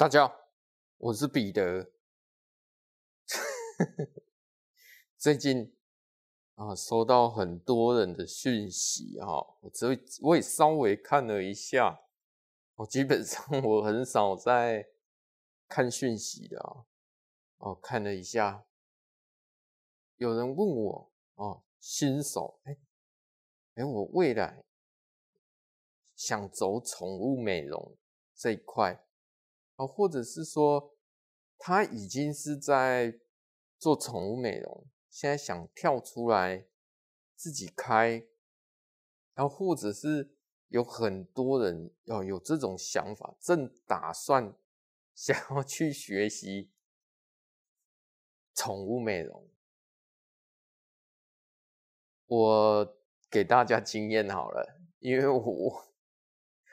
大家好，我是彼得。最近啊，收到很多人的讯息啊，我这我也稍微看了一下。我基本上我很少在看讯息的啊。哦，看了一下，有人问我哦，新手哎哎，我未来想走宠物美容这一块。啊，或者是说他已经是在做宠物美容，现在想跳出来自己开，然后或者是有很多人要有这种想法，正打算 想要去学习宠物美容。我给大家经验好了，因为我。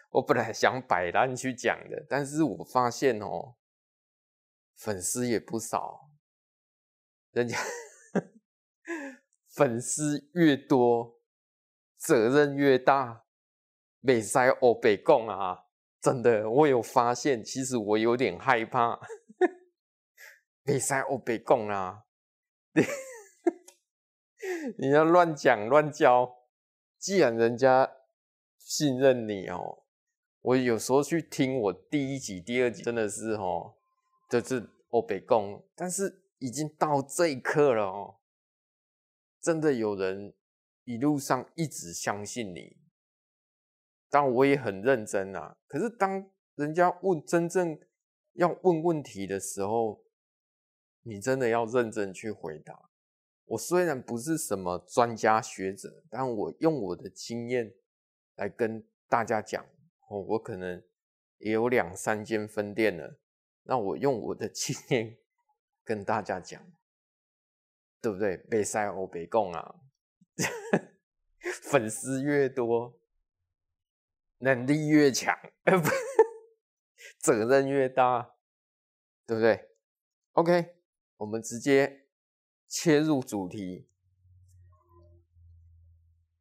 我本来想摆烂去讲的，但是我发现哦，粉丝也不少，人家粉丝越多，责任越大，袂使黑白讲啊！真的，我有发现，其实我有点害怕，袂使黑白讲啊！你要乱讲乱教，既然人家信任你哦。我有时候去听我第一集、第二集，真的是哦，就是欧北共，但是已经到这一刻了哦，真的有人一路上一直相信你，但我也很认真啊。可是当人家问真正要问问题的时候，你真的要认真去回答。我虽然不是什么专家学者，但我用我的经验来跟大家讲。哦，我可能也有两三间分店了，那我用我的 经验跟大家讲，对不对？别使黑白讲啊，粉丝越多，能力越强，责任越大，对不对？OK，我们直接切入主题，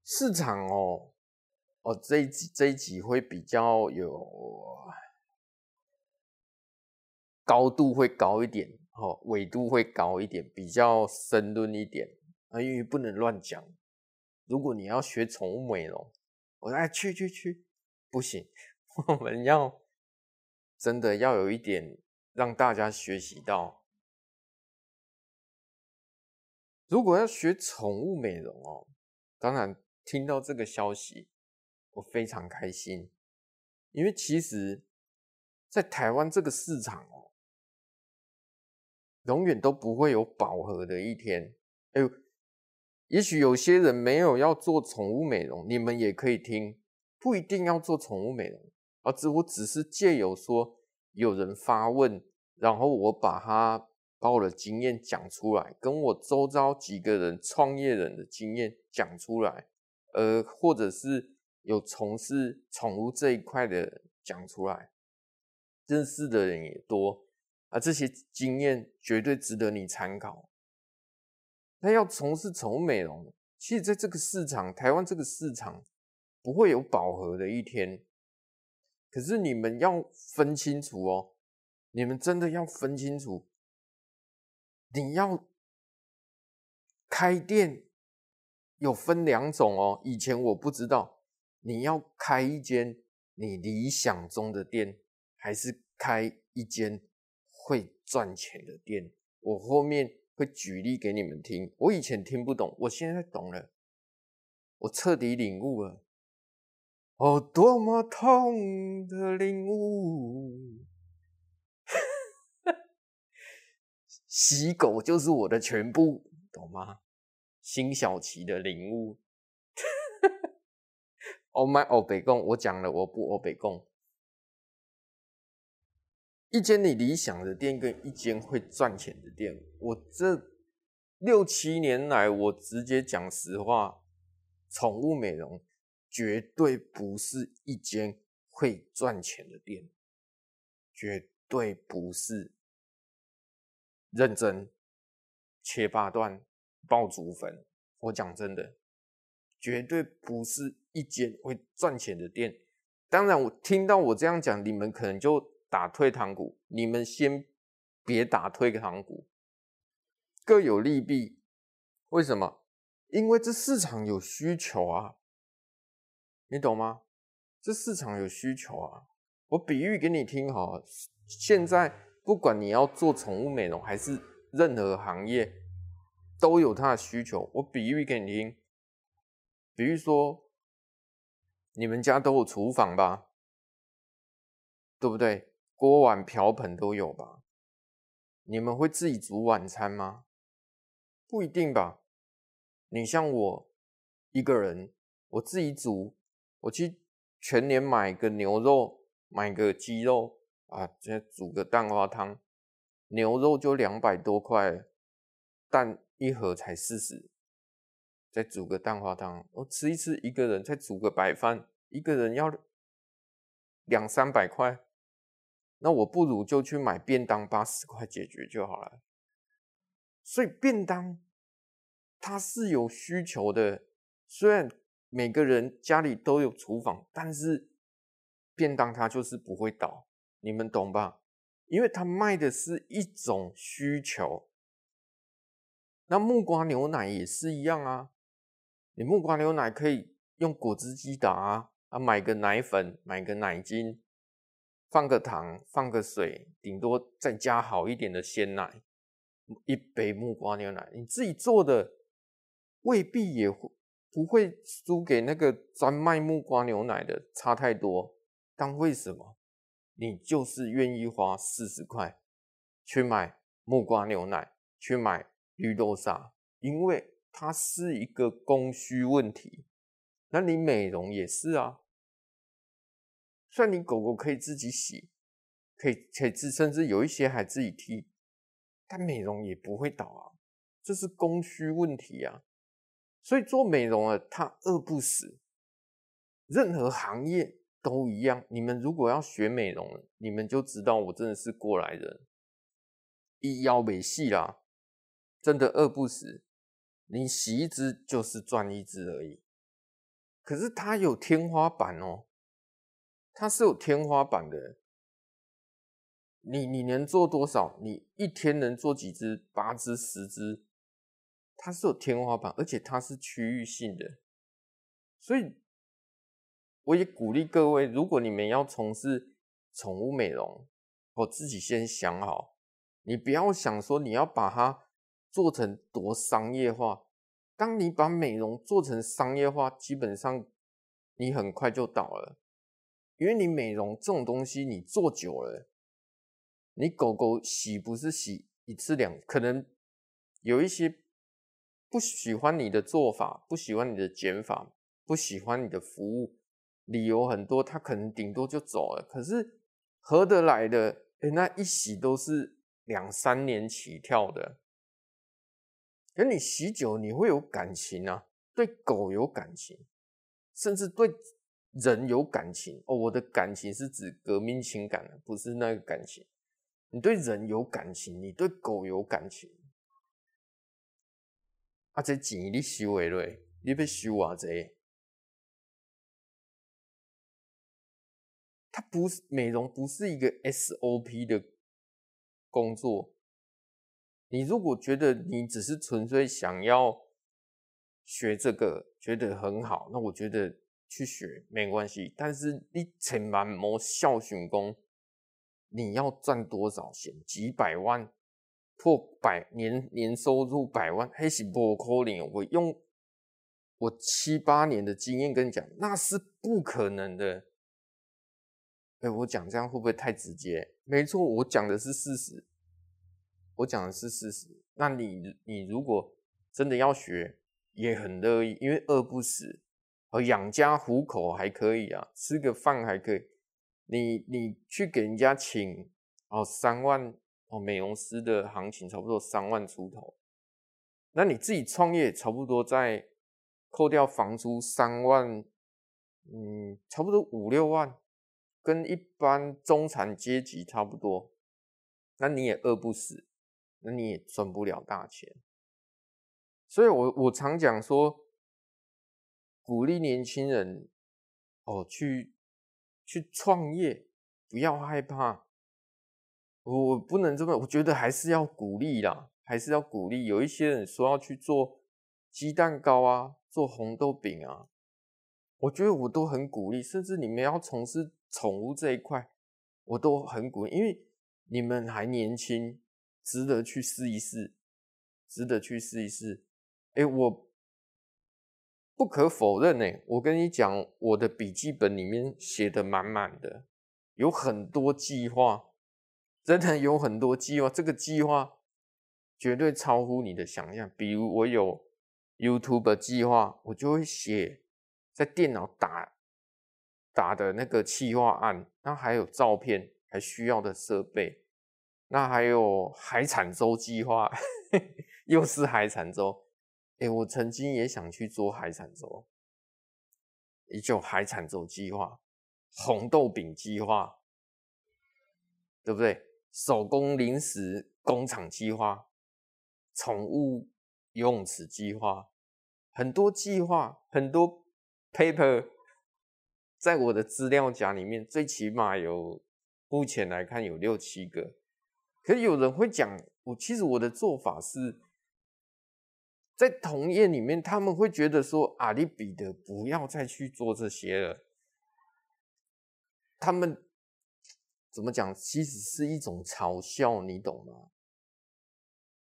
市场哦。哦，这一集这一集会比较有高度，会高一点，哦，纬度会高一点，比较深论一点啊，因为不能乱讲。如果你要学宠物美容，我说哎去去去，不行，我们要真的要有一点让大家学习到。如果要学宠物美容哦，当然听到这个消息。我非常开心，因为其实，在台湾这个市场哦，永远都不会有饱和的一天。哎呦，也许有些人没有要做宠物美容，你们也可以听，不一定要做宠物美容，而只我只是借由说有人发问，然后我把他把我的经验讲出来，跟我周遭几个人创业人的经验讲出来，呃，或者是。有从事宠物这一块的讲出来，认识的人也多，啊，这些经验绝对值得你参考。那要从事宠物美容，其实在这个市场，台湾这个市场不会有饱和的一天。可是你们要分清楚哦，你们真的要分清楚，你要开店有分两种哦，以前我不知道。你要开一间你理想中的店，还是开一间会赚钱的店？我后面会举例给你们听。我以前听不懂，我现在懂了，我彻底领悟了。哦，多么痛的领悟！洗狗就是我的全部，懂吗？辛晓琪的领悟。Oh my 欧北共，我讲了，我不欧北共。一间你理想的店跟一间会赚钱的店，我这六七年来，我直接讲实话，宠物美容绝对不是一间会赚钱的店，绝对不是。认真切八段爆竹粉，我讲真的。绝对不是一间会赚钱的店。当然，我听到我这样讲，你们可能就打退堂鼓，你们先别打退堂鼓，各有利弊。为什么？因为这市场有需求啊，你懂吗？这市场有需求啊。我比喻给你听哈，现在不管你要做宠物美容还是任何行业，都有它的需求。我比喻给你听，比如说你们家都有厨房吧？对不对？锅碗瓢盆都有吧？你们会自己煮晚餐吗？不一定吧。你像我一个人，我自己煮，我去全年买个牛肉，买个鸡肉啊，再煮个蛋花汤，牛肉就两百多块，蛋一盒才四十，再煮个蛋花汤，我吃一次一个人，再煮个白饭，一个人要两三百块。那我不如就去买便当，八十块解决就好了。所以便当它是有需求的，虽然每个人家里都有厨房，但是便当它就是不会倒，你们懂吧？因为它卖的是一种需求。那木瓜牛奶也是一样啊，你木瓜牛奶可以用果汁机打啊，啊买个奶粉，买个奶精。放个糖，放个水，顶多再加好一点的鲜奶，一杯木瓜牛奶，你自己做的未必也会不会输给那个专卖木瓜牛奶的差太多。但为什么你就是愿意花四十块去买木瓜牛奶，去买绿豆沙？因为它是一个供需问题。那你美容也是啊。虽然你狗狗可以自己洗，可以可以自，甚至有一些还自己剃，但美容也不会倒啊，这是供需问题啊。所以做美容啊，它饿不死。任何行业都一样。你们如果要学美容，你们就知道我真的是过来人，一腰没戏啦，真的饿不死。你洗一只就是赚一只而已。可是它有天花板哦。它是有天花板的，你你能做多少？你一天能做几只？八只、十只？它是有天花板，而且它是区域性的，所以我也鼓励各位，如果你们要从事宠物美容，我自己先想好，你不要想说你要把它做成多商业化。当你把美容做成商业化，基本上你很快就倒了。因为你美容这种东西，你做久了，你狗狗洗不是洗一次两，可能有一些不喜欢你的做法，不喜欢你的剪法，不喜欢你的服务，理由很多，它可能顶多就走了。可是合得来的，诶，那一洗都是两三年起跳的。可你洗久，你会有感情啊，对狗有感情，甚至对。人有感情哦，我的感情是指革命情感，不是那个感情。你对人有感情，你对狗有感情。啊，这钱你收回来，你要收啊这？它不是美容，不是一个 SOP 的工作。你如果觉得你只是纯粹想要学这个，觉得很好，那我觉得。去学没关系，但是你千万莫小想讲，你要赚多少钱？几百万破百年年收入百万，还是不可能。我用我七八年的经验跟你讲，那是不可能的。哎，我讲这样会不会太直接？没错，我讲的是事实，我讲的是事实。那你你如果真的要学，也很乐意，因为饿不死。而养家糊口还可以啊，吃个饭还可以。你你去给人家请哦三万哦，美容师的行情差不多三万出头。那你自己创业差不多在扣掉房租三万，嗯，差不多五六万，跟一般中产阶级差不多。那你也饿不死，那你也赚不了大钱。所以我我常讲说。鼓励年轻人哦，去去创业，不要害怕，我不能这么，我觉得还是要鼓励啦，还是要鼓励。有一些人说要去做鸡蛋糕啊，做红豆饼啊，我觉得我都很鼓励。甚至你们要从事宠物这一块，我都很鼓励，因为你们还年轻，值得去试一试，值得去试一试。哎，我不可否认呢，我跟你讲，我的笔记本里面写的满满的，有很多计划。真的有很多计划，这个计划绝对超乎你的想象。比如我有 YouTube 计划，我就会写在电脑打打的那个企划案，那还有照片，还需要的设备，那还有海产周计划，又是海产周。哎，我曾经也想去做海产粥，也就海产周计划、红豆饼计划，对不对？手工零食工厂计划、宠物游泳池计划，很多计划，很多 paper，在我的资料夹里面，最起码有，目前来看有六七个。可是有人会讲，我其实我的做法是，在同业里面，他们会觉得说，阿里比的不要再去做这些了，他们。怎么讲？其实是一种嘲笑，你懂吗？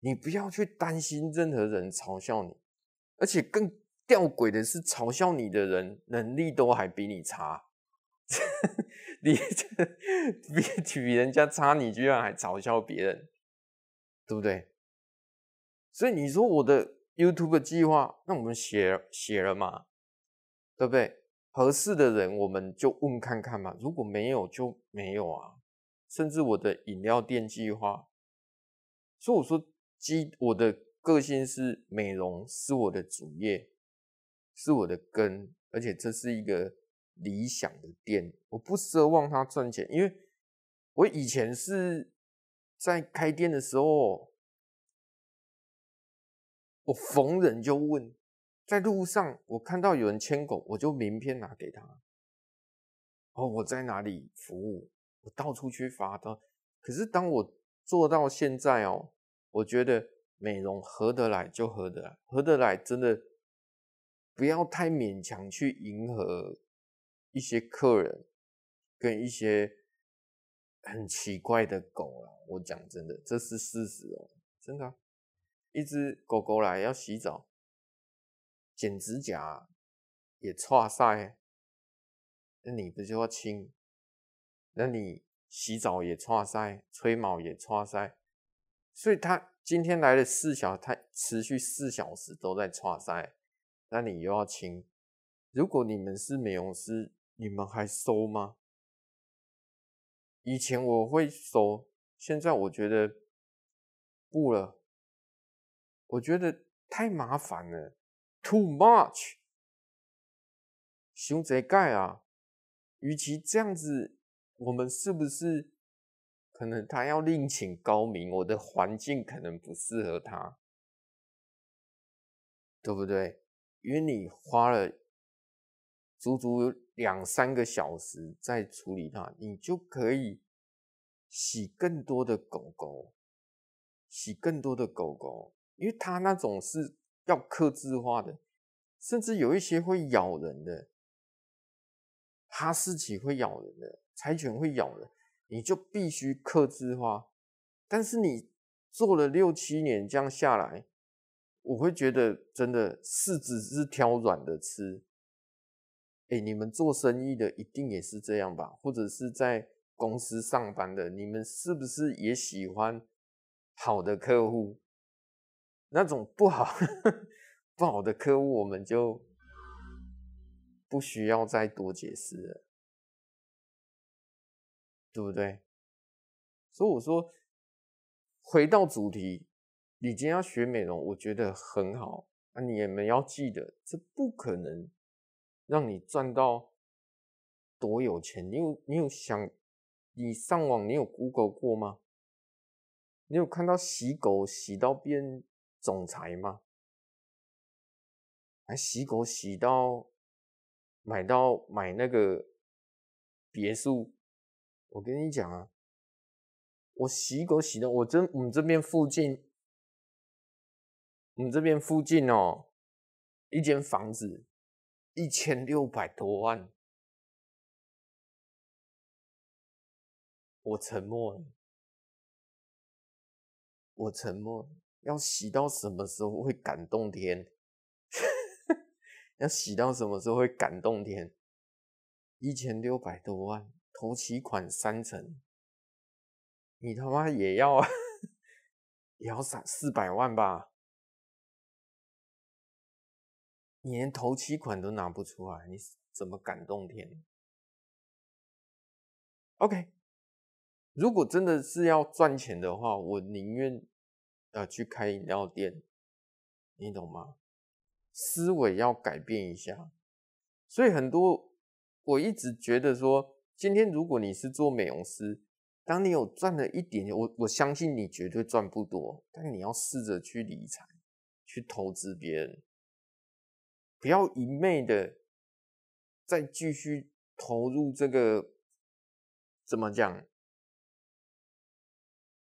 你不要去担心任何人嘲笑你，而且更吊诡的是，嘲笑你的人能力都还比你差，你这比比人家差，你居然还嘲笑别人，对不对？所以你说我的 YouTube 计划，那我们写写了嘛，对不对？合适的人我们就问看看嘛，如果没有就没有啊。甚至我的饮料店计划，所以我说，基我的个性是美容是我的主业，是我的根，而且这是一个理想的店，我不奢望它赚钱，因为我以前是在开店的时候，我逢人就问，在路上我看到有人牵狗，我就名片拿给他，哦，我在哪里服务。我到处去发的，可是当我做到现在哦，我觉得美容合得来就合得来，合得来真的不要太勉强去迎合一些客人跟一些很奇怪的狗啊。我讲真的，这是事实哦，真的啊，一只狗狗来要洗澡，剪指甲也剉赛，那你不就要亲？那你洗澡也剉赛，吹毛也剉赛，所以他今天来了四小时，他持续四小时都在剉赛，那你又要清。如果你们是美容师，你们还收吗？以前我会收，现在我觉得不了，我觉得太麻烦了，too much，熊贼盖啊，与其这样子。我们是不是可能他要另请高明？我的环境可能不适合他，对不对？因为你花了足足两三个小时再处理它，你就可以洗更多的狗狗，洗更多的狗狗，因为它那种是要克制化的，甚至有一些会咬人的，哈士奇会咬人的。柴犬会咬人，你就必须克制化。但是你做了六七年这样下来，我会觉得真的柿子是挑软的吃。哎，你们做生意的一定也是这样吧？或者是在公司上班的，你们是不是也喜欢好的客户？那种不好 不好的客户，我们就不需要再多解释了。对不对？所以我说，回到主题，你今天要学美容，我觉得很好。那你们要记得，这不可能让你赚到多有钱。你有你有想，你上网你有 Google 过吗？你有看到洗狗洗到变总裁吗？还洗狗洗到买到买那个别墅？我跟你讲啊，我洗狗洗的，我真我们这边附近，我们这边附近哦，一间房子一千六百多万，我沉默了，我沉默，要洗到什么时候会感动天？要洗到什么时候会感动天？一千六百多万，头期款三成，你他妈也要 也要三四百万吧？你连头期款都拿不出来，你怎么感动天？OK，如果真的是要赚钱的话，我宁愿呃去开饮料店，你懂吗？思维要改变一下，所以很多我一直觉得说，今天如果你是做美容师，当你有赚了一点点，我我相信你绝对赚不多，但你要试着去理财，去投资别人，不要一昧的再继续投入这个怎么讲，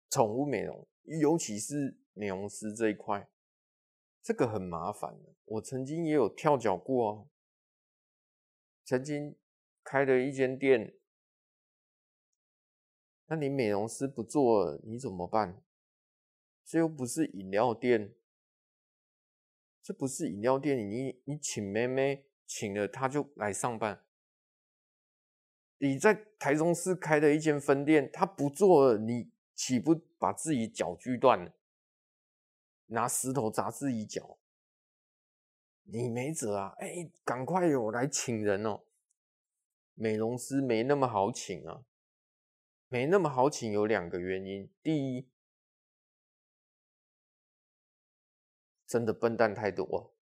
宠物美容，尤其是美容师这一块。这个很麻烦的，我曾经也有跳脚过哦。曾经开了一间店，那你美容师不做，你怎么办？这又不是饮料店，这不是饮料店，你你请妹妹请了，她就来上班。你在台中市开的一间分店，她不做了，你岂不把自己脚锯断了？拿石头砸自己脚，你没辙啊！哎、赶快有来请人哦。美容师没那么好请啊，没那么好请有两个原因：第一，真的笨蛋太多，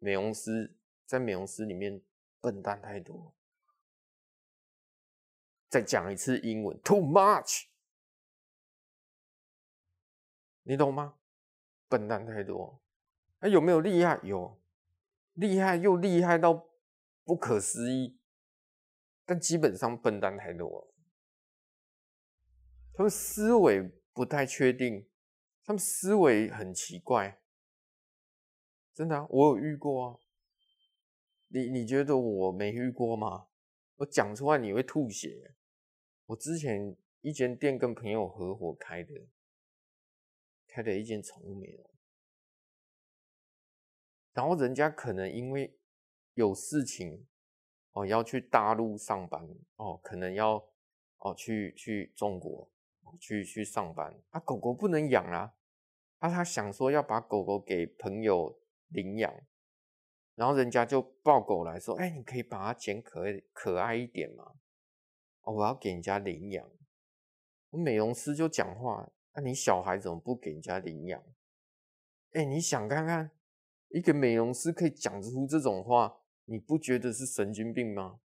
美容师在美容师里面笨蛋太多。再讲一次英文，too much，你懂吗？笨蛋太多，那有没有厉害？有，厉害又厉害到不可思议，但基本上笨蛋太多。他们思维不太确定，他们思维很奇怪，真的啊，我有遇过啊。你你觉得我没遇过吗？我讲出来你会吐血。我之前一间店跟朋友合伙开的。开了一间宠物美容，然后人家可能因为有事情哦，要去大陆上班哦，可能要哦去去中国去去上班啊，狗狗不能养啊，啊他想说要把狗狗给朋友领养，然后人家就抱狗来说，哎，你可以把它剪可爱可爱一点吗？哦，我要给人家领养，我美容师就讲话。那、你小孩怎么不给人家领养？哎、你想看看，一个美容师可以讲出这种话，你不觉得是神经病吗？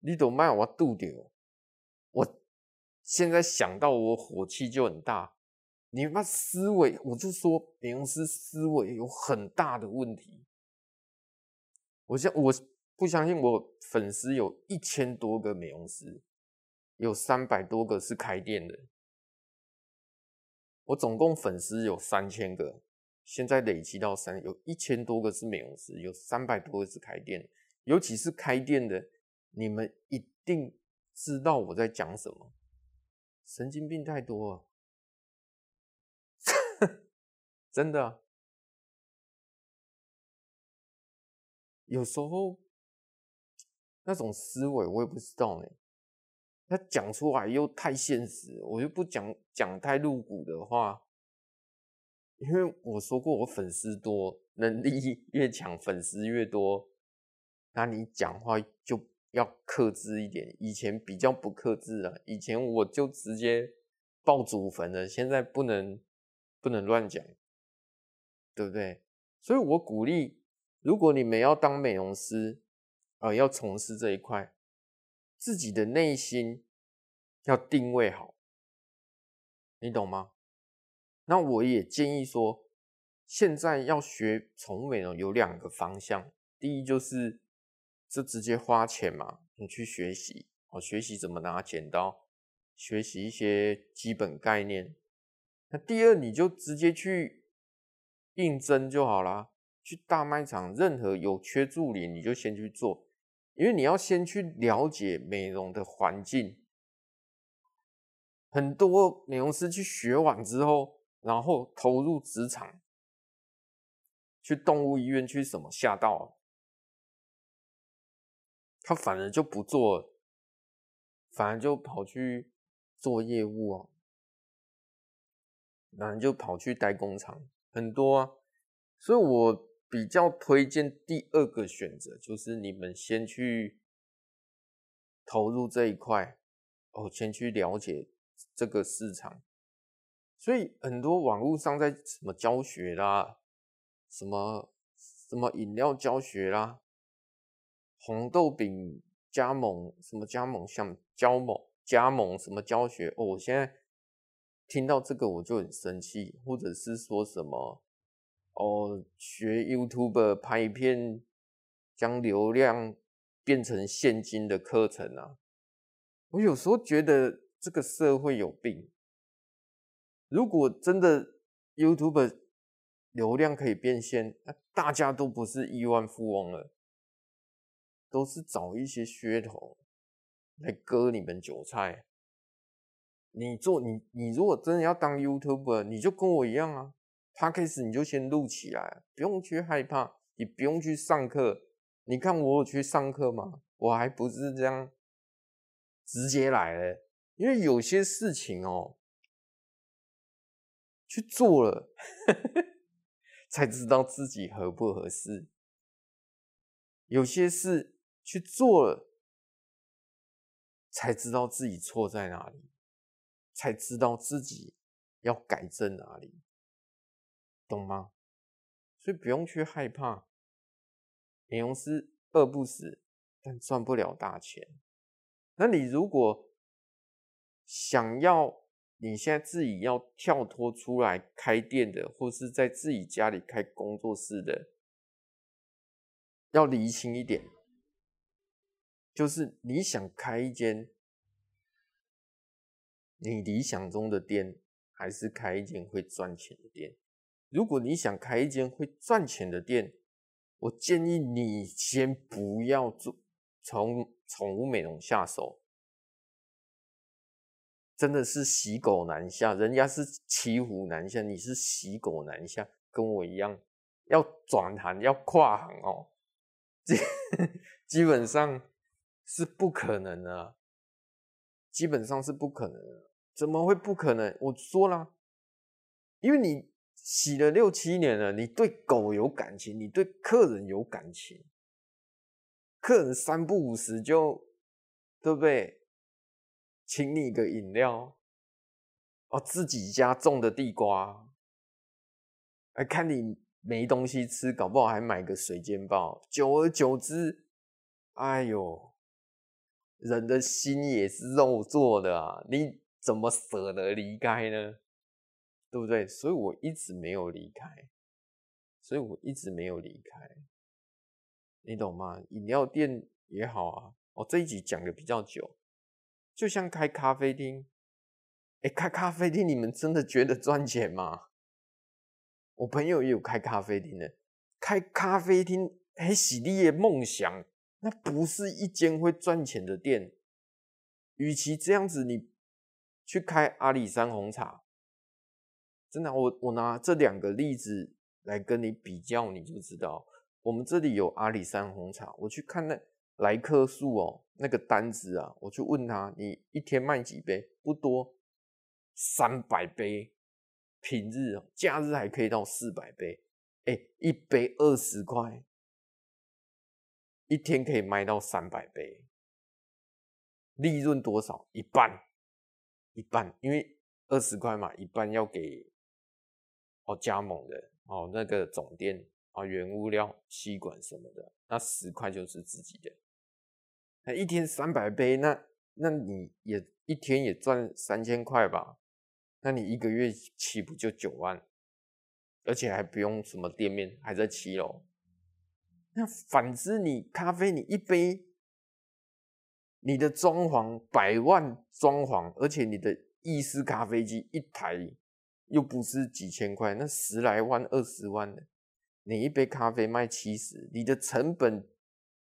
你都卖我肚掉，我现在想到我火气就很大。你妈思维，我就说美容师思维有很大的问题。我相我不相信，我粉丝有一千多个美容师，有三百多个是开店的。我总共粉丝有三千个，现在累积到三，有一千多个是美容师，有三百多个是开店，尤其是开店的，你们一定知道我在讲什么。神经病太多了，真的，有时候那种思维我也不知道呢。他讲出来又太现实，我就不讲讲太露骨的话，因为我说过我粉丝多，能力 越强，粉丝越多，那你讲话就要克制一点。以前比较不克制啊，以前我就直接爆祖坟了，现在不能不能乱讲，对不对？所以我鼓励，如果你们要当美容师，啊、呃，要从事这一块。自己的内心要定位好，你懂吗？那我也建议说，现在要学宠物美容有两个方向，第一就是就直接花钱嘛，你去学习，哦，学习怎么拿剪刀，学习一些基本概念。那第二，你就直接去应征就好啦。去大卖场，任何有缺助理，你就先去做，因为你要先去了解美容的环境。很多美容师去学完之后，然后投入职场，去动物医院去什么吓到，他反而就不做，反而就跑去做业务啊，然后就跑去代工厂，很多啊，所以我。比较推荐第二个选择，就是你们先去投入这一块，哦，先去了解这个市场。所以很多网络上在什么教学啦，什么什么饮料教学啦，红豆饼加盟什么加盟像加盟加盟什么教学，哦，我现在听到这个我就很生气，或者是说什么。哦，学 YouTube 拍片，将流量变成现金的课程啊！我有时候觉得这个社会有病。如果真的 YouTube 流量可以变现，那大家都不是亿万富翁了，都是找一些噱头来割你们韭菜。你做你你如果真的要当 YouTuber，你就跟我一样啊！他开始你就先录起来，不用去害怕，你不用去上课。你看我有去上课吗？我还不是这样直接来的，因为有些事情哦，去做了 才知道自己合不合适。有些事去做了才知道自己错在哪里，才知道自己要改正哪里。懂吗？所以不用去害怕，美容师饿不死，但赚不了大钱。那你如果想要你现在自己要跳脱出来开店的，或是在自己家里开工作室的，要厘清一点，就是你想开一间你理想中的店，还是开一间会赚钱的店？如果你想开一间会赚钱的店，我建议你先不要做从宠物美容下手，真的是骑狗难下，人家是骑虎难下，你是骑狗难下，跟我一样，要转行要跨行哦，基 基本上是不可能的，基本上是不可能的，怎么会不可能？我说了，因为你。洗了六七年了，你对狗有感情，你对客人有感情，客人三不五时就，对不对？请你一个饮料，哦，自己家种的地瓜，哎，看你没东西吃，搞不好还买个水煎包，久而久之，哎呦，人的心也是肉做的啊，你怎么舍得离开呢？对不对？所以我一直没有离开，所以我一直没有离开，你懂吗？饮料店也好啊，我这一集讲的比较久，就像开咖啡厅，哎，开咖啡厅，你们真的觉得赚钱吗？我朋友也有开咖啡厅的，开咖啡厅，哎，是你的梦想，那不是一间会赚钱的店。与其这样子，你去开阿里山红茶。真的，我我拿这两个例子来跟你比较，你就知道，我们这里有阿里山红茶。我去看那来客数哦，那个单子啊，我去问他，你一天卖几杯？不多，三百杯。平日，假日还可以到四百杯。哎，一杯二十块，一天可以卖到三百杯，利润多少？一半，一半，因为二十块嘛，一半要给。哦，加盟的哦，那个总店啊，原物料、吸管什么的，那十块就是自己的。那一天三百杯，那那你也一天也赚三千块吧？那你一个月岂不就九万？而且还不用什么店面，还在七楼。那反之，你咖啡你一杯，你的装潢百万装潢，而且你的意式咖啡机一台又不是几千块，那十来万、二十万的，你一杯咖啡卖七十，你的成本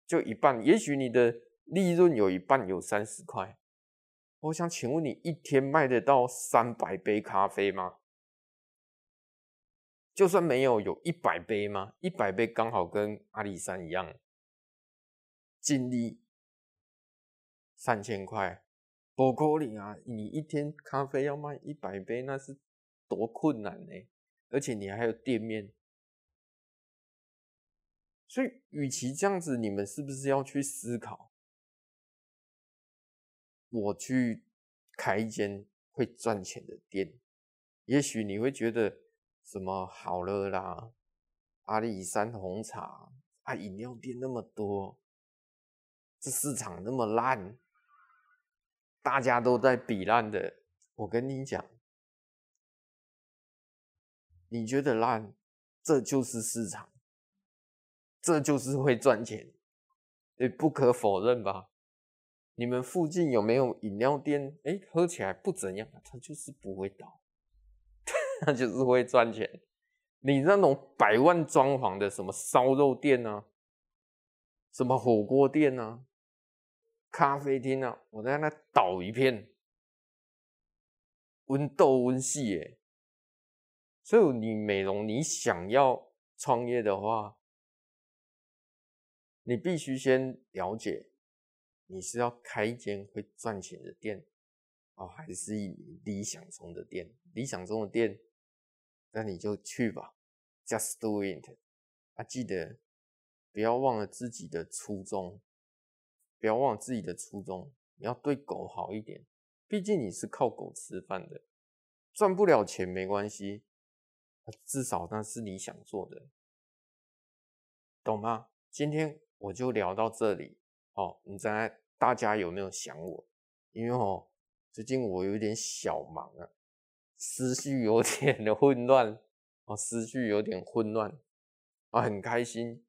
就一半，也许你的利润有一半有三十块。我想请问你一天卖得到三百杯咖啡吗？就算没有，有一百杯吗？一百杯刚好跟阿里山一样，净利三千块，不可能啊！你一天咖啡要卖一百杯，那是多困难呢！而且你还有店面，所以与其这样子，你们是不是要去思考？我去开一间会赚钱的店，也许你会觉得什么好了啦，阿里山红茶啊，饮料店那么多，这市场那么烂，大家都在比烂的。我跟你讲，你觉得烂，这就是市场，这就是会赚钱，也不可否认吧？你们附近有没有饮料店？哎，喝起来不怎样，它就是不会倒，那就是会赚钱。你那种百万装潢的什么烧肉店啊，什么火锅店啊，咖啡厅啊，我在那倒一片，温豆温细耶。所以你美容，你想要创业的话，你必须先了解。你是要开一间会赚钱的店，哦，还是理想中的店？理想中的店，那你就去吧，just do it。啊，记得不要忘了自己的初衷，不要忘了自己的初衷，你要对狗好一点，毕竟你是靠狗吃饭的，赚不了钱没关系，至少那是你想做的，懂吗？今天我就聊到这里。哦，你在大家有没有想我？因为哦，最近我有点小忙啊，思绪有点的混乱哦，思绪有点混乱啊，很开心，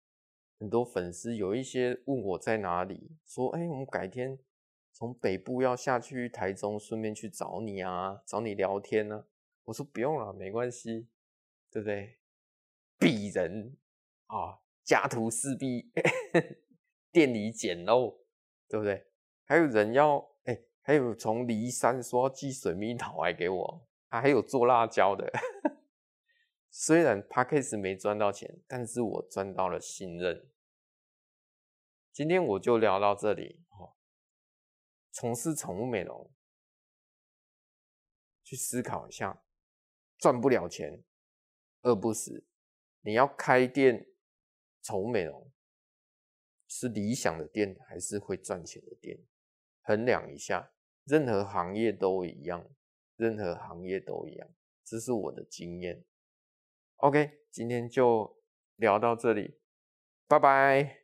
很多粉丝有一些问我在哪里，说哎，我们改天从北部要下去台中，顺便去找你啊，找你聊天呢、啊。我说不用了，没关系，对不对？鄙人啊，家徒四壁。店里捡漏，对不对？还有人要哎、还有从梨山说要寄水蜜桃来给我，还有做辣椒的。虽然 Podcast 没赚到钱，但是我赚到了信任。今天我就聊到这里哦。从事宠物美容，去思考一下，赚不了钱，饿不死。你要开店宠物美容。是理想的店还是会赚钱的店？衡量一下，任何行业都一样，任何行业都一样，这是我的经验。OK，今天就聊到这里，拜拜。